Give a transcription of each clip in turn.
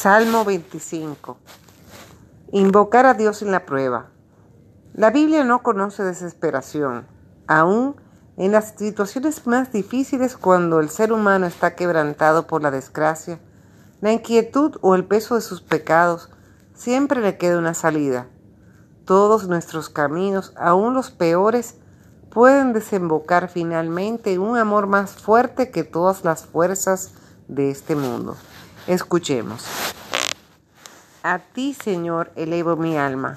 Salmo 25. Invocar a Dios en la prueba. La Biblia no conoce desesperación, aún en las situaciones más difíciles cuando el ser humano está quebrantado por la desgracia, la inquietud o el peso de sus pecados, siempre le queda una salida. Todos nuestros caminos, aún los peores, pueden desembocar finalmente en un amor más fuerte que todas las fuerzas de este mundo. Escuchemos. A ti, Señor, elevo mi alma,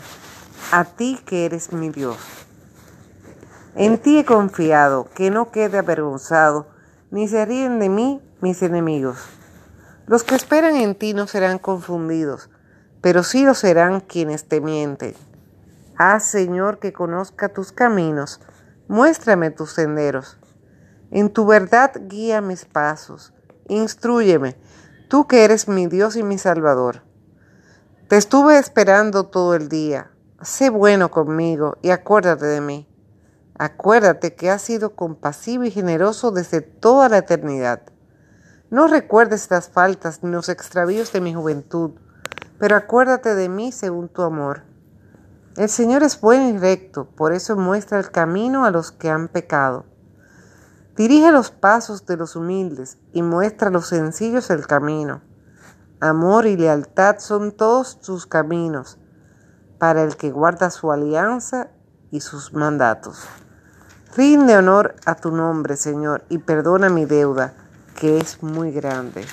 a ti que eres mi Dios. En ti he confiado, que no quede avergonzado, ni se ríen de mí mis enemigos. Los que esperan en ti no serán confundidos, pero sí lo serán quienes te mienten. Haz, Señor, que conozca tus caminos, muéstrame tus senderos. En tu verdad guía mis pasos, instruyeme tú que eres mi Dios y mi Salvador. Te estuve esperando todo el día. Sé bueno conmigo y acuérdate de mí. Acuérdate que has sido compasivo y generoso desde toda la eternidad. No recuerdes las faltas ni los extravíos de mi juventud, pero acuérdate de mí según tu amor. El Señor es bueno y recto, por eso muestra el camino a los que han pecado. Dirige los pasos de los humildes y muestra a los sencillos el camino. Amor y lealtad son todos sus caminos para el que guarda su alianza y sus mandatos. Rinde honor a tu nombre, Señor, y perdona mi deuda, que es muy grande.